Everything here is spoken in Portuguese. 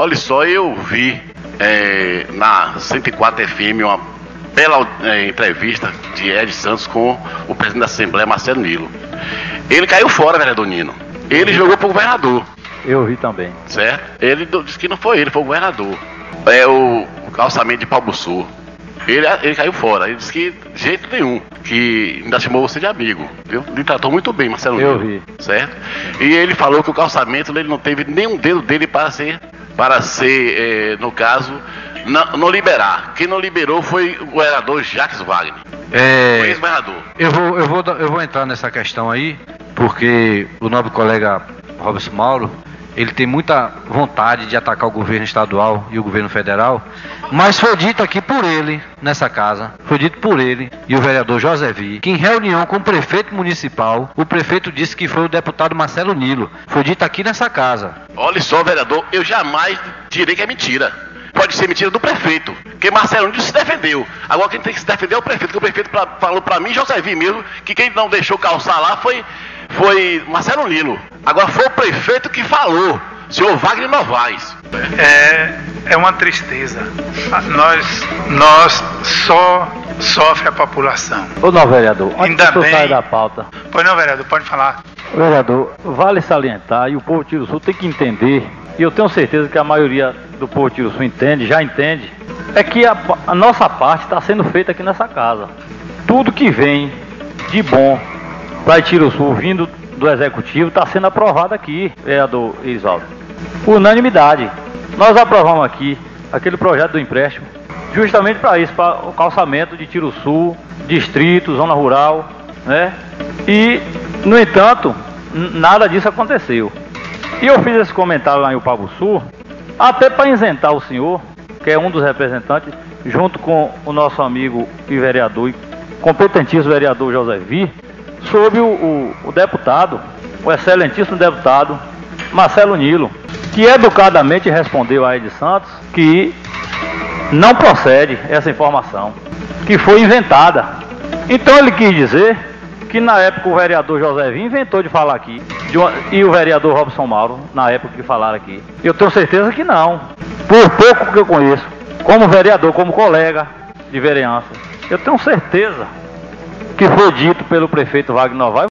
Olha só, eu vi é, na 104 FM uma bela é, entrevista de Ed Santos com o presidente da Assembleia, Marcelo Nilo. Ele caiu fora, vereador Nino. Ele jogou pro governador, Eu vi também. certo? Ele disse que não foi ele, foi o governador. É o, o calçamento de Palmo Sul. Ele, ele caiu fora. Ele disse que de jeito nenhum. Que ainda chamou você de amigo. Viu? Ele tratou muito bem, Marcelo Eu Nilo, vi. Certo? E ele falou que o calçamento ele não teve nenhum dedo dele para ser, para ser eh, no caso, não, não liberar. Quem não liberou foi o governador Jacques Wagner. Foi É, ex-governador. eu, vou, eu, vou, eu vou entrar nessa questão aí, porque o nobre colega Robson Mauro, ele tem muita vontade de atacar o governo estadual e o governo federal, mas foi dito aqui por ele, nessa casa, foi dito por ele e o vereador José Vi, que em reunião com o prefeito municipal, o prefeito disse que foi o deputado Marcelo Nilo. Foi dito aqui nessa casa. Olha só, vereador, eu jamais direi que é mentira. Pode ser mentira do prefeito, porque Marcelo Nilo se defendeu. Agora quem tem que se defender é o prefeito, porque o prefeito pra- falou pra mim, José Vi mesmo, que quem não deixou calçar lá foi, foi Marcelo Nilo. Agora foi o prefeito que falou, senhor Wagner Novaes. É, é uma tristeza. Nós, nós só sofre a população. Ô, não, vereador, antes Ainda que tu bem. saia da pauta, Pois não, vereador, pode falar. vereador, vale salientar, e o povo de Tiro Sul tem que entender, e eu tenho certeza que a maioria do povo de Tiro Sul entende, já entende, é que a, a nossa parte está sendo feita aqui nessa casa. Tudo que vem de bom para Sul, vindo do Executivo, está sendo aprovado aqui, vereador Isaldo. Unanimidade. Nós aprovamos aqui aquele projeto do empréstimo, justamente para isso, para o calçamento de Tiro Sul, distrito, zona rural, né? E, no entanto, nada disso aconteceu. E eu fiz esse comentário lá em Upabo Sul, até para isentar o senhor, que é um dos representantes, junto com o nosso amigo e vereador, competentíssimo vereador José Vi, sobre o, o- o deputado, o excelentíssimo deputado Marcelo Nilo, que educadamente respondeu a Ed Santos que não procede essa informação, que foi inventada. Então ele quis dizer que na época o vereador José Vinho inventou de falar aqui, de uma- e o vereador Robson Mauro, na época que falaram aqui. Eu tenho certeza que não. Por pouco que eu conheço, como vereador, como colega de vereança, eu tenho certeza que foi dito pelo prefeito Wagner Novaes